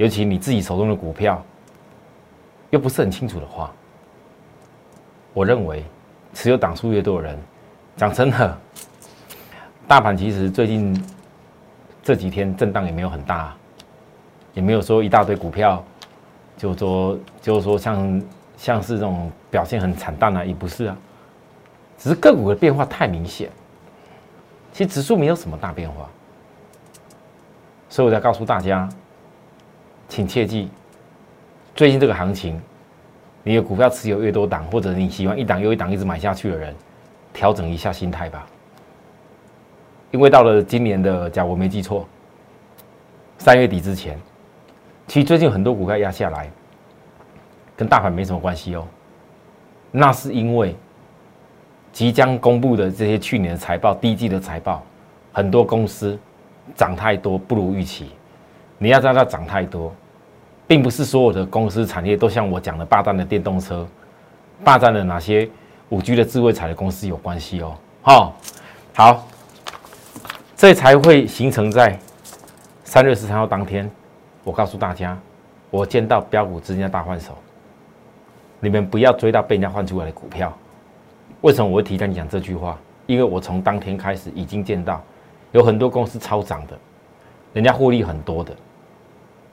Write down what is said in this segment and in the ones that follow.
尤其你自己手中的股票又不是很清楚的话，我认为持有档数越多的人，讲真的，大盘其实最近这几天震荡也没有很大，也没有说一大堆股票，就说就是说像像是这种表现很惨淡啊，也不是啊，只是个股的变化太明显。其实指数没有什么大变化，所以我在告诉大家，请切记，最近这个行情，你的股票持有越多档，或者你喜欢一档又一档一直买下去的人，调整一下心态吧。因为到了今年的，假如我没记错，三月底之前，其实最近很多股票压下来，跟大盘没什么关系哦。那是因为。即将公布的这些去年的财报，第一季的财报，很多公司涨太多不如预期。你要知道，它涨太多，并不是所有的公司产业都像我讲的霸占的电动车，霸占了哪些五 G 的智慧财的公司有关系哦。好，好，这才会形成在三月十三号当天。我告诉大家，我见到标股之间的大换手，你们不要追到被人家换出来的股票。为什么我会提到你讲这句话？因为我从当天开始已经见到有很多公司超涨的，人家获利很多的，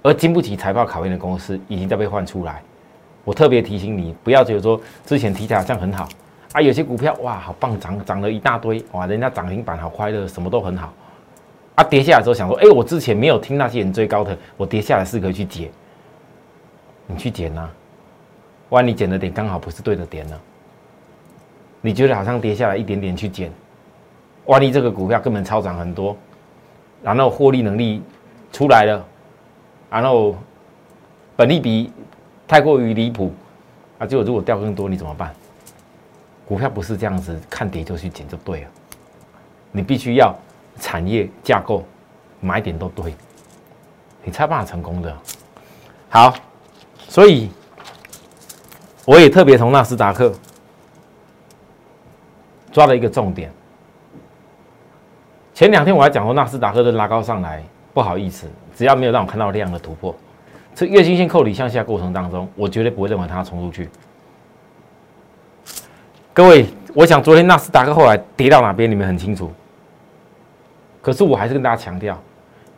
而经不起财报考验的公司已经在被换出来。我特别提醒你，不要觉得说之前提起来这样很好啊，有些股票哇好棒，涨涨了一大堆哇，人家涨停板好快乐，什么都很好啊，跌下来之后想说，哎，我之前没有听那些人追高的，我跌下来是可以去捡，你去捡呐，万一你捡的点刚好不是对的点呢？你觉得好像跌下来一点点去捡，万一这个股票根本超涨很多，然后获利能力出来了，然后本利比太过于离谱，啊，结果如果掉更多你怎么办？股票不是这样子看跌就去捡就对了，你必须要产业架构买点都对，你才办法成功的。好，所以我也特别从纳斯达克。抓了一个重点。前两天我还讲过，纳斯达克的拉高上来，不好意思，只要没有让我看到量的突破，这月均线扣底向下过程当中，我绝对不会认为它冲出去。各位，我想昨天纳斯达克后来跌到哪边，你们很清楚。可是我还是跟大家强调，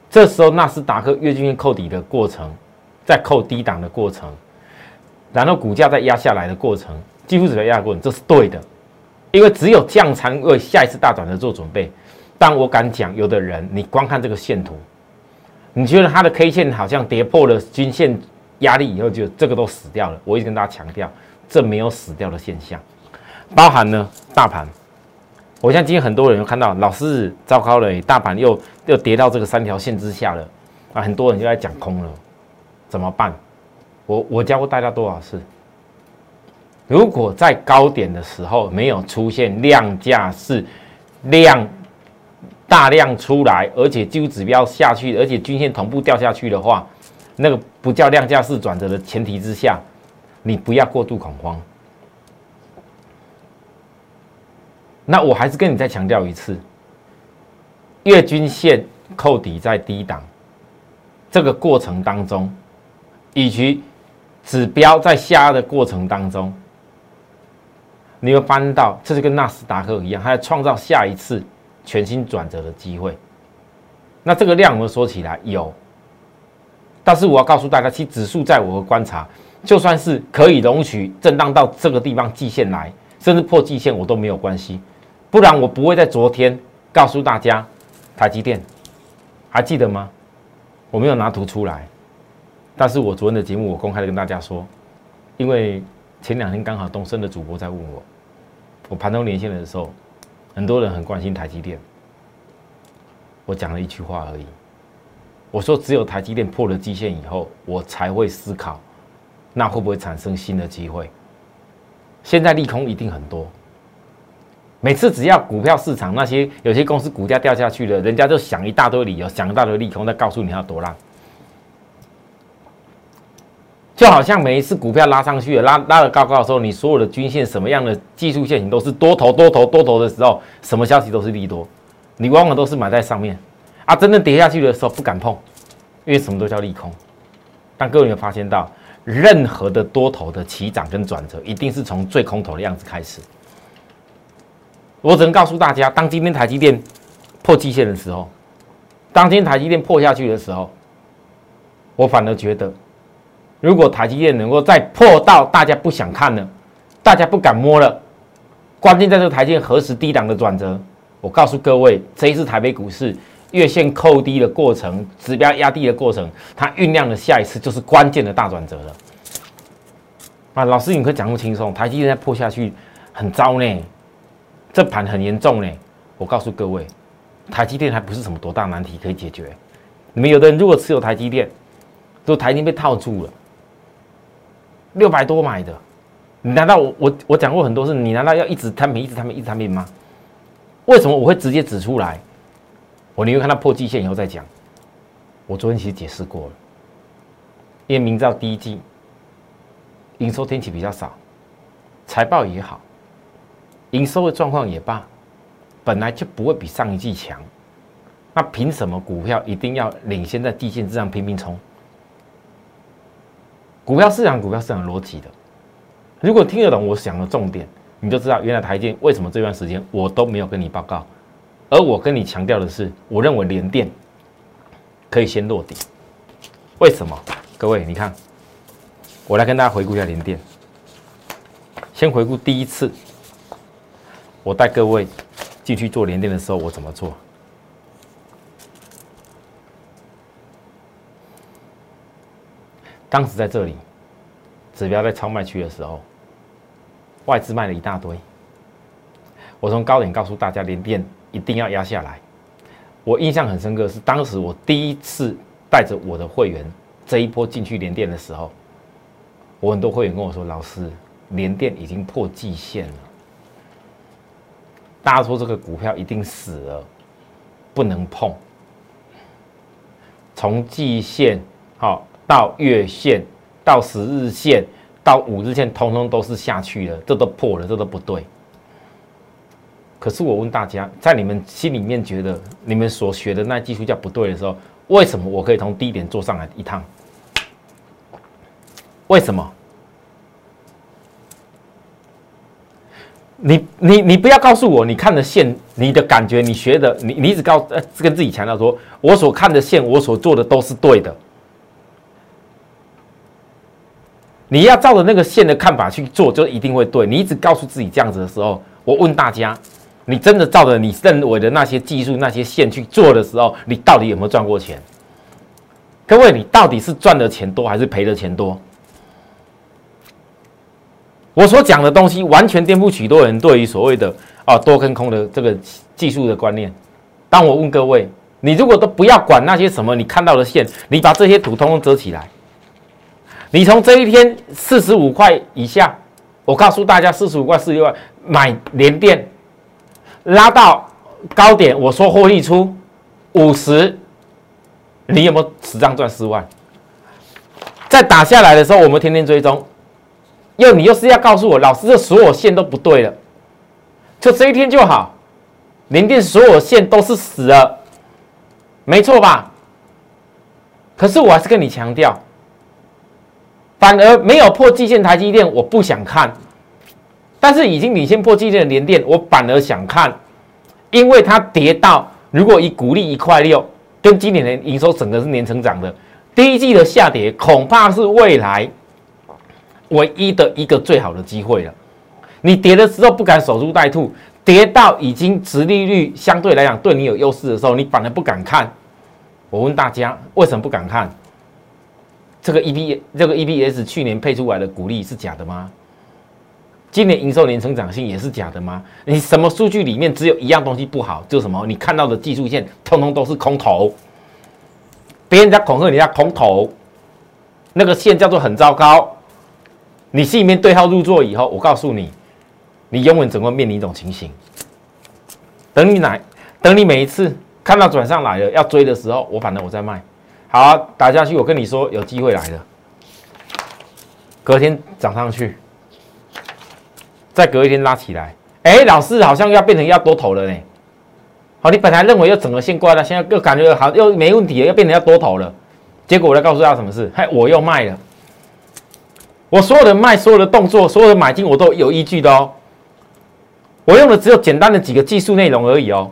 这时候纳斯达克月均线扣底的过程，在扣低档的过程，然后股价在压下来的过程，几乎只要压过程，这是对的。因为只有降仓为下一次大转折做准备。但我敢讲，有的人你光看这个线图，你觉得它的 K 线好像跌破了均线压力以后，就这个都死掉了。我一直跟大家强调，这没有死掉的现象。包含呢大盘，我相信今天很多人看到，老师糟糕了，大盘又又跌到这个三条线之下了啊！很多人就在讲空了，怎么办？我我教过大家多少次？如果在高点的时候没有出现量价是量大量出来，而且技术指标下去，而且均线同步掉下去的话，那个不叫量价式转折的前提之下，你不要过度恐慌。那我还是跟你再强调一次，月均线扣底在低档，这个过程当中，以及指标在下压的过程当中。你会翻到，这是跟纳斯达克一样，它在创造下一次全新转折的机会。那这个量我们说起来有，但是我要告诉大家，其实指数在我的观察，就算是可以容许震荡到这个地方季线来，甚至破季线，我都没有关系。不然我不会在昨天告诉大家，台积电还记得吗？我没有拿图出来，但是我昨天的节目我公开的跟大家说，因为。前两天刚好东升的主播在问我，我盘中连线的时候，很多人很关心台积电。我讲了一句话而已，我说只有台积电破了基线以后，我才会思考，那会不会产生新的机会？现在利空一定很多，每次只要股票市场那些有些公司股价掉下去了，人家就想一大堆理由，想一大堆利空，再告诉你它多烂。就好像每一次股票拉上去了，拉拉的高高的时候，你所有的均线什么样的技术线型都是多头多头多头的时候，什么消息都是利多，你往往都是买在上面啊。真正跌下去的时候不敢碰，因为什么都叫利空。但各位有没有发现到，任何的多头的起涨跟转折，一定是从最空头的样子开始。我只能告诉大家，当今天台积电破季线的时候，当今天台积电破下去的时候，我反而觉得，如果台积电能够再破到大家不想看了，大家不敢摸了，关键在这台积电何时低档的转折？我告诉各位，这一次台北股市。月线扣低的过程，指标压低的过程，它酝酿的下一次就是关键的大转折了。啊，老师，你可以讲不轻松？台积电再破下去很糟呢，这盘很严重呢。我告诉各位，台积电还不是什么多大难题可以解决。你们有的人如果持有台积电，都台积电被套住了，六百多买的，你难道我我我讲过很多次，你难道要一直摊平，一直摊平，一直摊平吗？为什么我会直接指出来？我宁愿看它破季线以后再讲。我昨天其实解释过了，因为明知道第一季营收天气比较少，财报也好，营收的状况也罢，本来就不会比上一季强。那凭什么股票一定要领先在地线之上拼命冲？股票市场，股票市场逻辑的。如果听得懂我讲的重点，你就知道原来台积为什么这段时间我都没有跟你报告。而我跟你强调的是，我认为联电可以先落底。为什么？各位，你看，我来跟大家回顾一下联电。先回顾第一次，我带各位进去做联电的时候，我怎么做？当时在这里，指标在超卖区的时候，外资卖了一大堆。我从高点告诉大家，连电。一定要压下来。我印象很深刻，是当时我第一次带着我的会员这一波进去连电的时候，我很多会员跟我说：“老师，连电已经破季线了，大家说这个股票一定死了，不能碰。从季线好到月线，到十日线，到五日线，通通都是下去了，这都破了，这都不对。”可是我问大家，在你们心里面觉得你们所学的那技术叫不对的时候，为什么我可以从低点做上来一趟？为什么？你你你不要告诉我，你看的线，你的感觉，你学的，你你只告呃跟自己强调说，我所看的线，我所做的都是对的。你要照着那个线的看法去做，就一定会对。你一直告诉自己这样子的时候，我问大家。你真的照着你认为的那些技术、那些线去做的时候，你到底有没有赚过钱？各位，你到底是赚的钱多还是赔的钱多？我所讲的东西完全颠覆许多人对于所谓的啊多跟空的这个技术的观念。当我问各位，你如果都不要管那些什么你看到的线，你把这些图通通遮起来，你从这一天四十五块以下，我告诉大家四十五块、四十六块买连电。拉到高点，我说获利出五十，你有没有十张赚四万？在打下来的时候，我们天天追踪，又你又是要告诉我，老师这所有线都不对了，就这一天就好，连电所有线都是死了，没错吧？可是我还是跟你强调，反而没有破季线台积电，我不想看。但是已经领先破季线的联电，我反而想看，因为它跌到如果以股利一块六，跟今年的营收整个是年成长的，第一季的下跌恐怕是未来唯一的一个最好的机会了。你跌的时候不敢守株待兔，跌到已经殖利率相对来讲对你有优势的时候，你反而不敢看。我问大家，为什么不敢看？这个 E B 这个 E B S 去年配出来的股利是假的吗？今年营收年成长性也是假的吗？你什么数据里面只有一样东西不好，就是什么？你看到的技术线通通都是空头，别人在恐吓你家空头，那个线叫做很糟糕。你心里面对号入座以后，我告诉你，你永远只会面临一种情形：等你来，等你每一次看到转上来了要追的时候，我反正我在卖，好打下去。我跟你说，有机会来了，隔天涨上去。再隔一天拉起来，哎，老师好像要变成要多头了呢。好，你本来认为要整个线挂了，现在又感觉好又没问题了，要变成要多头了。结果我来告诉大家什么事？嘿，我又卖了。我所有的卖，所有的动作，所有的买进，我都有依据的哦。我用的只有简单的几个技术内容而已哦，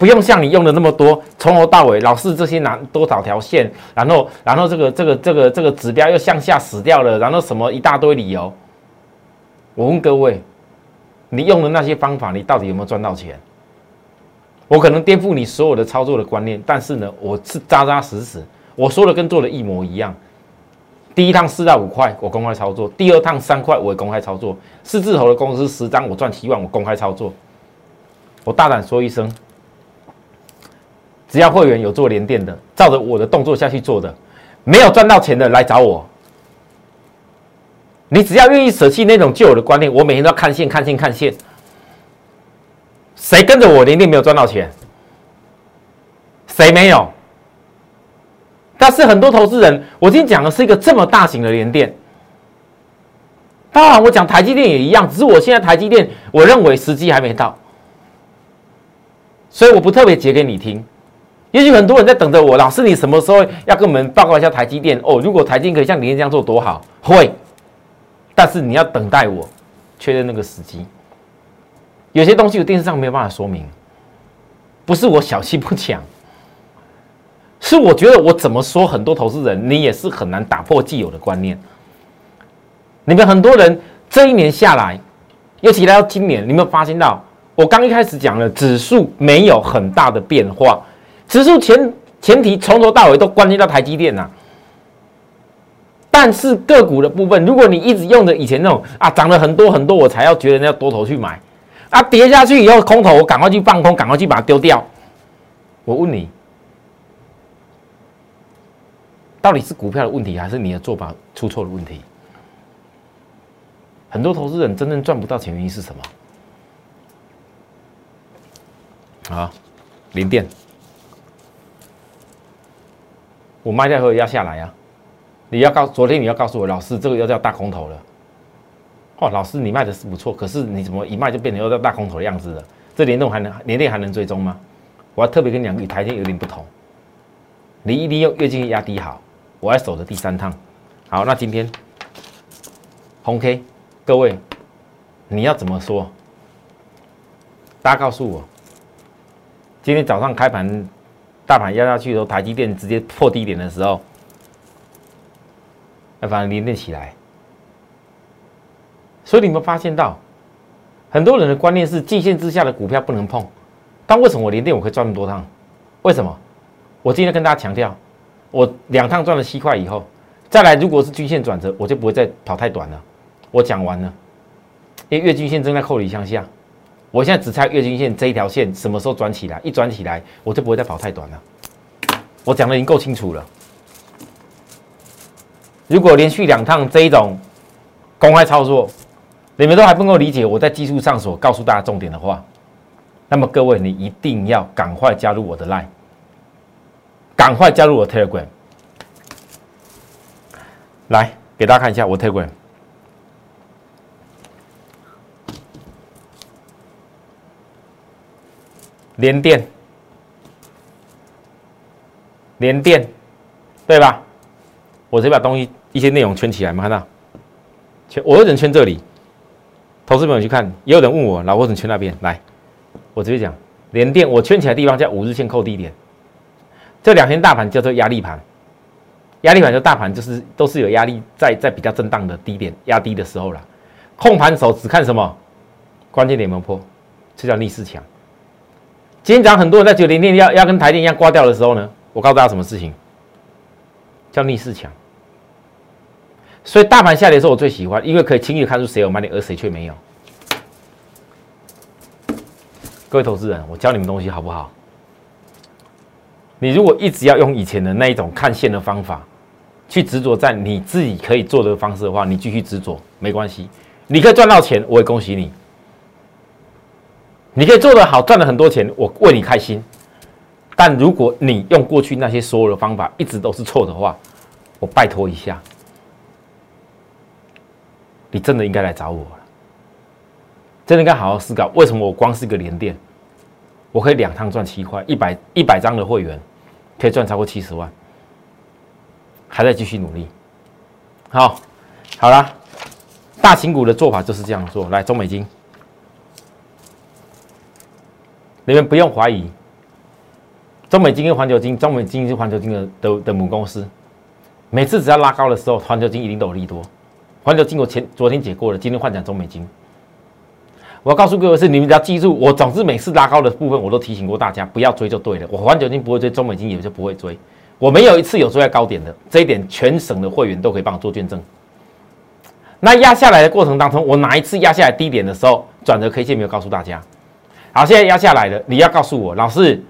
不用像你用的那么多，从头到尾老是这些拿多少条线，然后然后这个这个这个这个指标又向下死掉了，然后什么一大堆理由。我问各位，你用的那些方法，你到底有没有赚到钱？我可能颠覆你所有的操作的观念，但是呢，我是扎扎实实，我说的跟做的一模一样。第一趟四到五块，我公开操作；第二趟三块，我也公开操作。四字头的公司十张，我赚七万，我公开操作。我大胆说一声，只要会员有做连电的，照着我的动作下去做的，没有赚到钱的来找我。你只要愿意舍弃那种旧有的观念，我每天都要看线、看线、看线。谁跟着我连电没有赚到钱？谁没有？但是很多投资人，我今天讲的是一个这么大型的连电。当然，我讲台积电也一样，只是我现在台积电，我认为时机还没到，所以我不特别解给你听。也许很多人在等着我，老师，你什么时候要跟我们报告一下台积电？哦，如果台积电可以像联电这样做多好，会。但是你要等待我确认那个时机。有些东西我电视上没有办法说明，不是我小气不讲。是我觉得我怎么说，很多投资人你也是很难打破既有的观念。你们很多人这一年下来，尤其来到今年，你有没有发现到？我刚一开始讲了，指数没有很大的变化，指数前前提从头到尾都关系到台积电呐。但是个股的部分，如果你一直用着以前那种啊涨了很多很多，我才要觉得要多头去买啊，跌下去以后空头，我赶快去放空，赶快去把它丢掉。我问你。到底是股票的问题，还是你的做法出错的问题？很多投资人真正赚不到钱，原因是什么？啊，零电，我卖掉后要下来呀！你要告昨天你要告诉我，老师这个要叫大空头了。哦，老师你卖的是不错，可是你怎么一卖就变成要叫大空头的样子了？这联动还能联电还能追踪吗？我要特别跟你讲，与台阶有点不同，你一定要越进压低好。我要守着第三趟，好，那今天红 K，各位，你要怎么说？大家告诉我，今天早上开盘，大盘压下去的时候，台积电直接破低点的时候，那反而连电起来。所以你们发现到，很多人的观念是季线之下的股票不能碰，但为什么我连电我可以赚那么多趟？为什么？我今天跟大家强调。我两趟赚了七块以后，再来如果是均线转折，我就不会再跑太短了。我讲完了，因为月均线正在扣离向下，我现在只猜月均线这一条线什么时候转起来，一转起来我就不会再跑太短了。我讲的已经够清楚了。如果连续两趟这一种公开操作，你们都还不够理解我在技术上所告诉大家重点的话，那么各位你一定要赶快加入我的 line。赶快加入我的 Telegram，来给大家看一下我 Telegram。连电，连电，对吧？我直接把东西一些内容圈起来，没看到？圈，我有人圈这里。投资朋友去看，也有人问我，老郭怎么圈那边？来，我直接讲，连电我圈起来的地方叫五日线扣低点。这两天大盘叫做压力盘，压力盘就大盘就是都是有压力在在比较震荡的低点压低的时候了。控盘手只看什么？关键点有没有破，这叫逆势强。今天早上很多人在九零电要要跟台电一样挂掉的时候呢，我告诉大家什么事情？叫逆势强。所以大盘下跌的时候我最喜欢，因为可以轻易看出谁有买点，而谁却没有。各位投资人，我教你们东西好不好？你如果一直要用以前的那一种看线的方法，去执着在你自己可以做的方式的话，你继续执着没关系，你可以赚到钱，我也恭喜你。你可以做得好，赚了很多钱，我为你开心。但如果你用过去那些所有的方法一直都是错的话，我拜托一下，你真的应该来找我了。真的应该好好思考，为什么我光是一个连电，我可以两趟赚七块，一百一百张的会员。可以赚超过七十万，还在继续努力。好，好了，大型股的做法就是这样做。来，中美金，你们不用怀疑，中美金跟环球金，中美金是环球金的的的母公司。每次只要拉高的时候，环球金一定都有利多。环球金我前昨天解过了，今天换讲中美金。我要告诉各位是，你们只要记住，我总之每次拉高的部分，我都提醒过大家不要追就对了。我环球金不会追，中美金也就不会追。我没有一次有追在高点的，这一点全省的会员都可以帮我做见证。那压下来的过程当中，我哪一次压下来低点的时候，转折 K 线没有告诉大家？好，现在压下来了，你要告诉我，老师，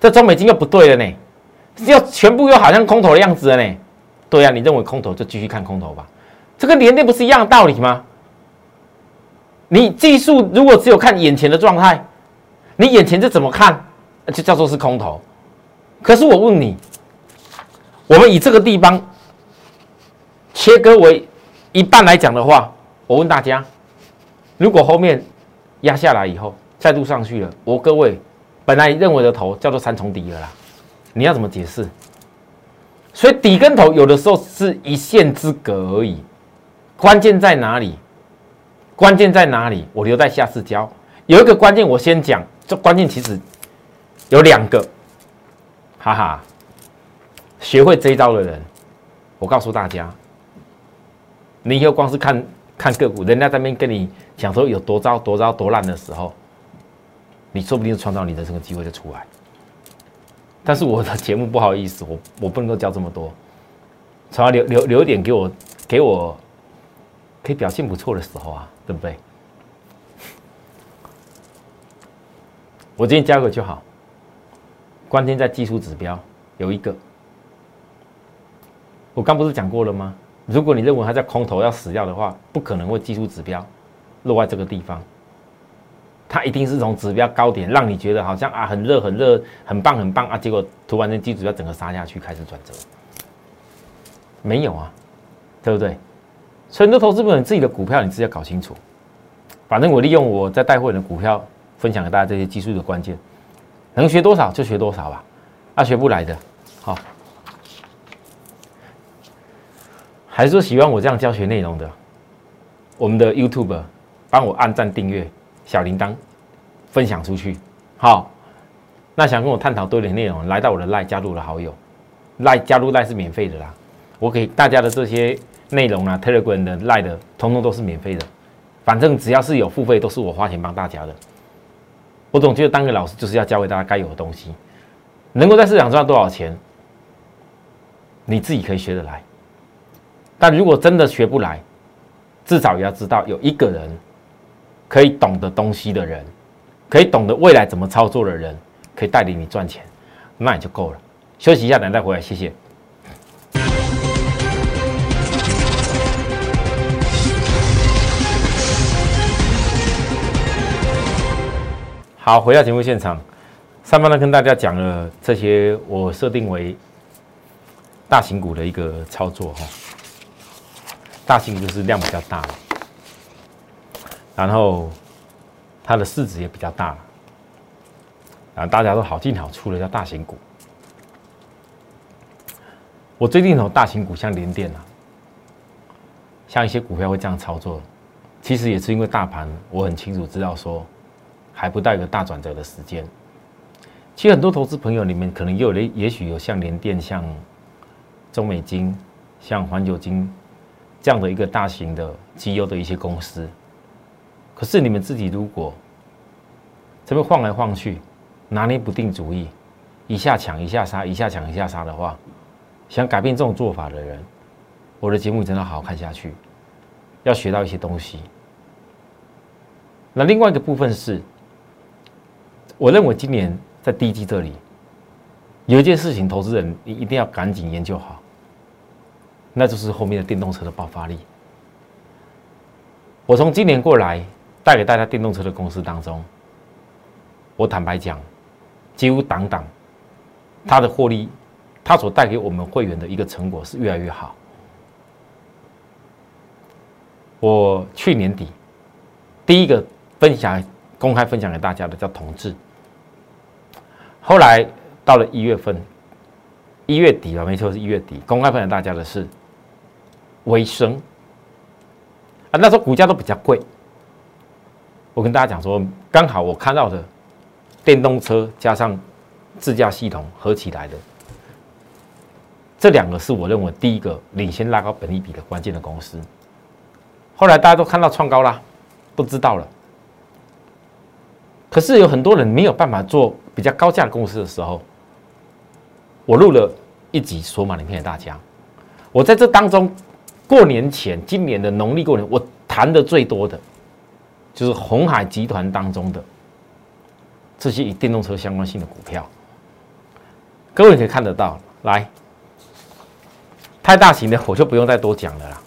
这中美金又不对了呢，要全部又好像空头的样子了呢。对呀，你认为空头就继续看空头吧，这跟连电不是一样的道理吗？你技术如果只有看眼前的状态，你眼前这怎么看，就叫做是空头。可是我问你，我们以这个地方切割为一半来讲的话，我问大家，如果后面压下来以后再度上去了，我各位本来认为的头叫做三重底了啦，你要怎么解释？所以底跟头有的时候是一线之隔而已，关键在哪里？关键在哪里？我留在下次教。有一个关键，我先讲。这关键其实有两个，哈哈。学会这一招的人，我告诉大家，你以后光是看看个股，人家在那边跟你讲说有多糟、多糟、多烂的时候，你说不定创造你的这个机会就出来。但是我的节目不好意思，我我不能够教这么多，只要留留留一点给我，给我可以表现不错的时候啊，对不对？我今天加个就好，关键在技术指标有一个，我刚不是讲过了吗？如果你认为它在空头要死掉的话，不可能会技术指标落在这个地方。它一定是从指标高点让你觉得好像啊很热很热很棒很棒啊，结果突然间基指标整个杀下去开始转折，没有啊，对不对？所以很多投资者你自己的股票你自己要搞清楚。反正我利用我在带会员的股票分享给大家这些技术的关键，能学多少就学多少吧，啊学不来的，好，还是说喜欢我这样教学内容的，我们的 YouTube 帮我按赞订阅。小铃铛分享出去，好。那想跟我探讨多点内容，来到我的赖加入了好友，赖加入赖是免费的啦。我给大家的这些内容啊，Telegram 的赖的，通通都是免费的。反正只要是有付费，都是我花钱帮大家的。我总觉得当个老师就是要教给大家该有的东西，能够在市场赚多少钱，你自己可以学得来。但如果真的学不来，至少也要知道有一个人。可以懂得东西的人，可以懂得未来怎么操作的人，可以带领你赚钱，那也就够了。休息一下，等再回来，谢谢。好，回到节目现场，上半段跟大家讲了这些我设定为大型股的一个操作哈，大型股就是量比较大了。然后，它的市值也比较大，啊，大家都好进好出的叫大型股。我最近从大型股像联电啊，像一些股票会这样操作，其实也是因为大盘我很清楚知道说，还不到一个大转折的时间。其实很多投资朋友里面可能也有的，也许有像联电、像中美金、像环球金这样的一个大型的绩优的一些公司。可是你们自己如果这边晃来晃去，拿捏不定主意，一下抢一下杀，一下抢一下杀的话，想改变这种做法的人，我的节目真的好好看下去，要学到一些东西。那另外一个部分是，我认为今年在第一季这里有一件事情，投资人你一定要赶紧研究好，那就是后面的电动车的爆发力。我从今年过来。带给大家电动车的公司当中，我坦白讲，几乎档档，它的获利，它所带给我们会员的一个成果是越来越好。我去年底第一个分享公开分享给大家的叫同志，后来到了一月份，一月底了，没错，是一月底。公开分享大家的是微升啊，那时候股价都比较贵。我跟大家讲说，刚好我看到的电动车加上自驾系统合起来的这两个，是我认为第一个领先拉高本利比的关键的公司。后来大家都看到创高啦，不知道了。可是有很多人没有办法做比较高价的公司的时候，我录了一集索马影片给大家。我在这当中，过年前今年的农历过年，我谈的最多的。就是红海集团当中的这些以电动车相关性的股票，各位可以看得到。来，太大型的我就不用再多讲了啦，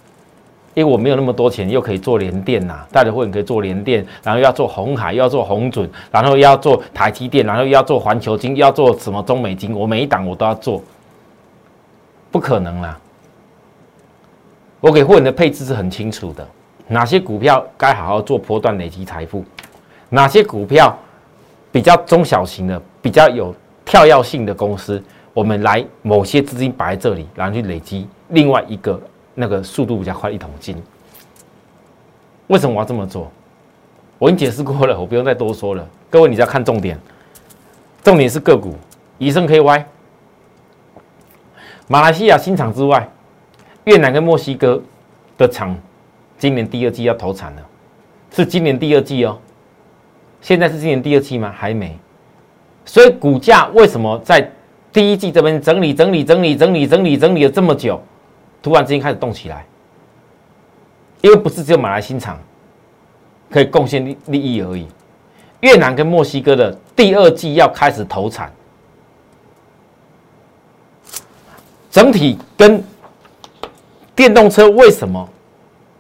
因为我没有那么多钱，又可以做联电呐，大家会员可以做联电，然后要做红海，又要做红准，然后又要做台积电，然后又要做环球金，又要做什么中美金，我每一档我都要做，不可能啦。我给会员的配置是很清楚的。哪些股票该好好做波段累积财富？哪些股票比较中小型的、比较有跳跃性的公司，我们来某些资金摆在这里，然后去累积另外一个那个速度比较快一桶金。为什么我要这么做？我已经解释过了，我不用再多说了。各位，你只要看重点，重点是个股，以盛 KY，马来西亚新厂之外，越南跟墨西哥的厂。今年第二季要投产了，是今年第二季哦。现在是今年第二季吗？还没。所以股价为什么在第一季这边整理、整理、整理、整理、整理、整理了这么久，突然之间开始动起来？因为不是只有马来新厂可以贡献利利益而已，越南跟墨西哥的第二季要开始投产，整体跟电动车为什么？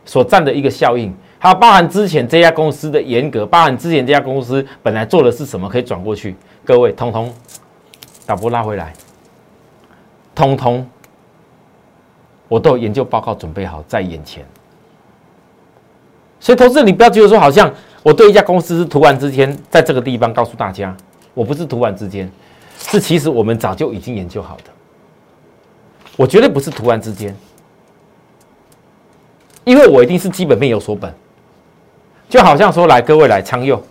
所占的一个效应，还有包含之前这家公司的严格，包含之前这家公司本来做的是什么，可以转过去，各位通通打波拉回来，通通我都有研究报告准备好在眼前，所以投资你不要觉得说好像我对一家公司是突然之间在这个地方告诉大家，我不是突然之间，是其实我们早就已经研究好的，我绝对不是突然之间。因为我一定是基本面有所本，就好像说来各位来昌佑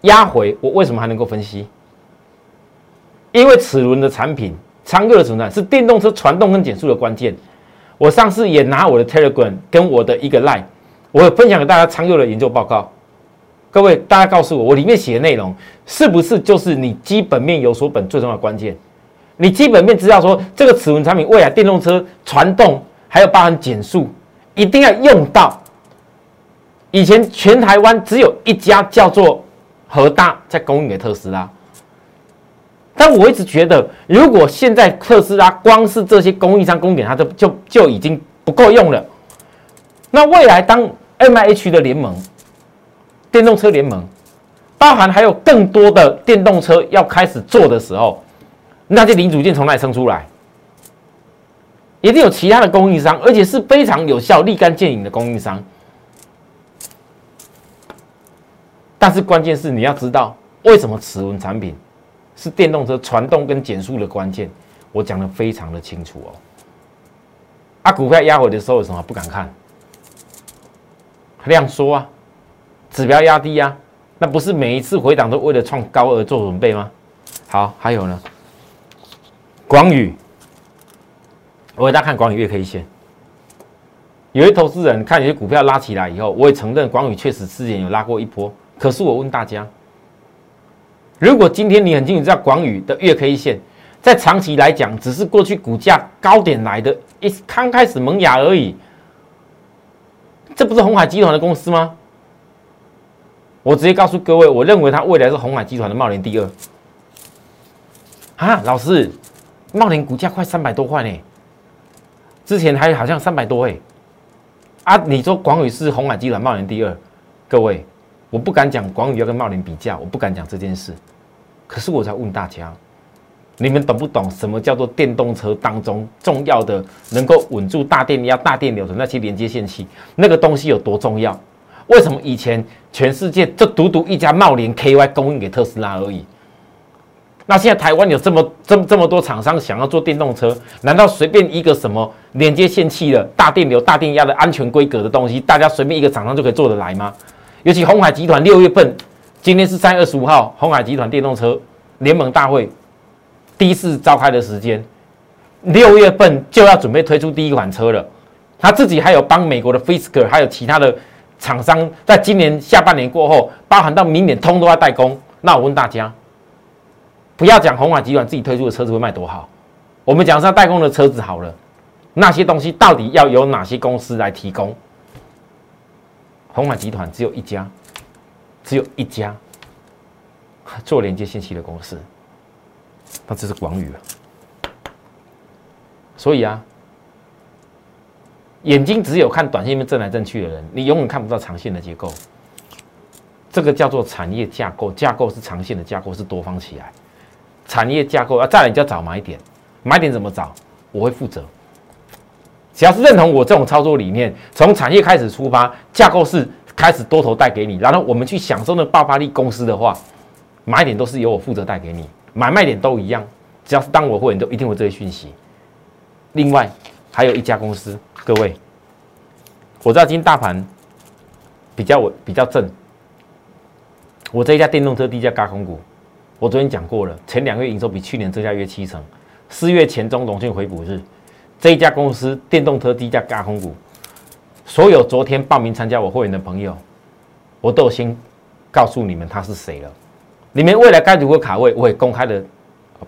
压回，我为什么还能够分析？因为齿轮的产品昌佑的存在是电动车传动跟减速的关键。我上次也拿我的 Telegram 跟我的一个 Line，我分享给大家昌佑的研究报告。各位大家告诉我，我里面写的内容是不是就是你基本面有所本最重要的关键？你基本面知道说这个齿轮产品未来电动车传动还有包含减速，一定要用到。以前全台湾只有一家叫做和大在供应给特斯拉，但我一直觉得，如果现在特斯拉光是这些供应商供给它，就就就已经不够用了。那未来当 M I H 的联盟，电动车联盟，包含还有更多的电动车要开始做的时候。那些零组件从哪里生出来？一定有其他的供应商，而且是非常有效、立竿见影的供应商。但是关键是你要知道，为什么齿轮产品是电动车传动跟减速的关键？我讲的非常的清楚哦。啊，股票压回的时候有什么不敢看？量缩啊，指标压低啊，那不是每一次回档都为了创高而做准备吗？好，还有呢？广宇，我给大家看广宇月 K 线。有些投资人看有些股票拉起来以后，我也承认广宇确实之前有拉过一波。可是我问大家，如果今天你很清楚知道广宇的月 K 线，在长期来讲只是过去股价高点来的一刚开始萌芽而已，这不是红海集团的公司吗？我直接告诉各位，我认为它未来是红海集团的茂联第二。啊，老师。茂林股价快三百多块呢，之前还好像三百多哎，啊，你说广宇是红海集团茂林第二，各位，我不敢讲广宇要跟茂林比价，我不敢讲这件事，可是我在问大家，你们懂不懂什么叫做电动车当中重要的能够稳住大电压、大电流的那些连接线器，那个东西有多重要？为什么以前全世界就独独一家茂林 KY 供应给特斯拉而已？那现在台湾有这么这么这么多厂商想要做电动车，难道随便一个什么连接线器的大电流、大电压的安全规格的东西，大家随便一个厂商就可以做得来吗？尤其红海集团六月份，今天是三月二十五号，红海集团电动车联盟大会第一次召开的时间，六月份就要准备推出第一款车了。他自己还有帮美国的 Fisker，还有其他的厂商，在今年下半年过后，包含到明年，通都要代工。那我问大家。不要讲红海集团自己推出的车子会卖多好，我们讲是代工的车子好了，那些东西到底要由哪些公司来提供？红海集团只有一家，只有一家做连接信息的公司，那这是广宇了。所以啊，眼睛只有看短线面震来震去的人，你永远看不到长线的结构。这个叫做产业架构，架构是长线的架构，是多方起来。产业架构啊，再来你就要找买点，买点怎么找？我会负责。只要是认同我这种操作理念，从产业开始出发，架构是开始多头带给你，然后我们去享受那爆发力公司的话，买点都是由我负责带给你，买卖点都一样。只要是当我会员，都一定会这些讯息。另外还有一家公司，各位，我知道今天大盘比较稳，比较正，我这一家电动车低价高空股。我昨天讲过了，前两个月营收比去年增加约七成。四月前中龙讯回补日，这一家公司电动车低价加空股，所有昨天报名参加我会员的朋友，我都先告诉你们他是谁了。你们未来该如何卡位，我会公开的。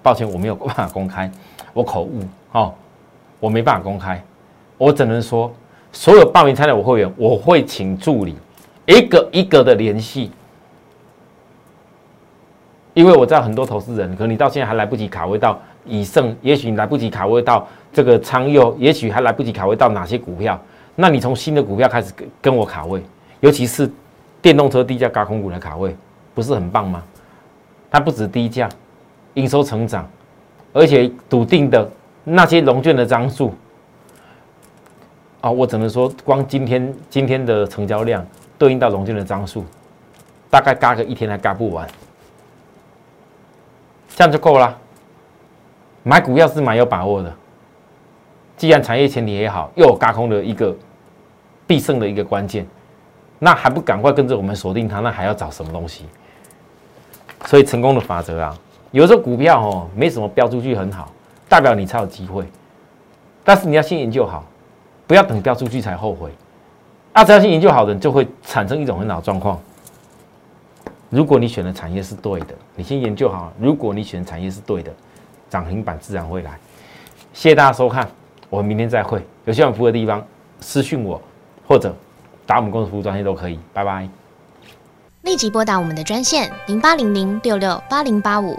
抱歉，我没有办法公开，我口误哦，我没办法公开，我只能说，所有报名参加我会员，我会请助理一个一个的联系。因为我知道很多投资人，可能你到现在还来不及卡位到以盛，也许你来不及卡位到这个昌佑，也许还来不及卡位到哪些股票。那你从新的股票开始跟跟我卡位，尤其是电动车低价高空股的卡位，不是很棒吗？它不止低价，营收成长，而且笃定的那些龙卷的张数啊，我只能说，光今天今天的成交量对应到龙卷的张数，大概嘎个一天还嘎不完。这样就够了。买股票是蛮有把握的。既然产业前提也好，又有高空的一个必胜的一个关键，那还不赶快跟着我们锁定它？那还要找什么东西？所以成功的法则啊，有时候股票哦没什么标出去很好，代表你才有机会。但是你要先研究好，不要等标出去才后悔。啊，只要先研究好的，就会产生一种很好状况。如果你选的产业是对的，你先研究好。如果你选的产业是对的，涨停板自然会来。谢谢大家收看，我们明天再会。有需要服务的地方私讯我，或者打我们公司服务专线都可以。拜拜。立即拨打我们的专线零八零零六六八零八五。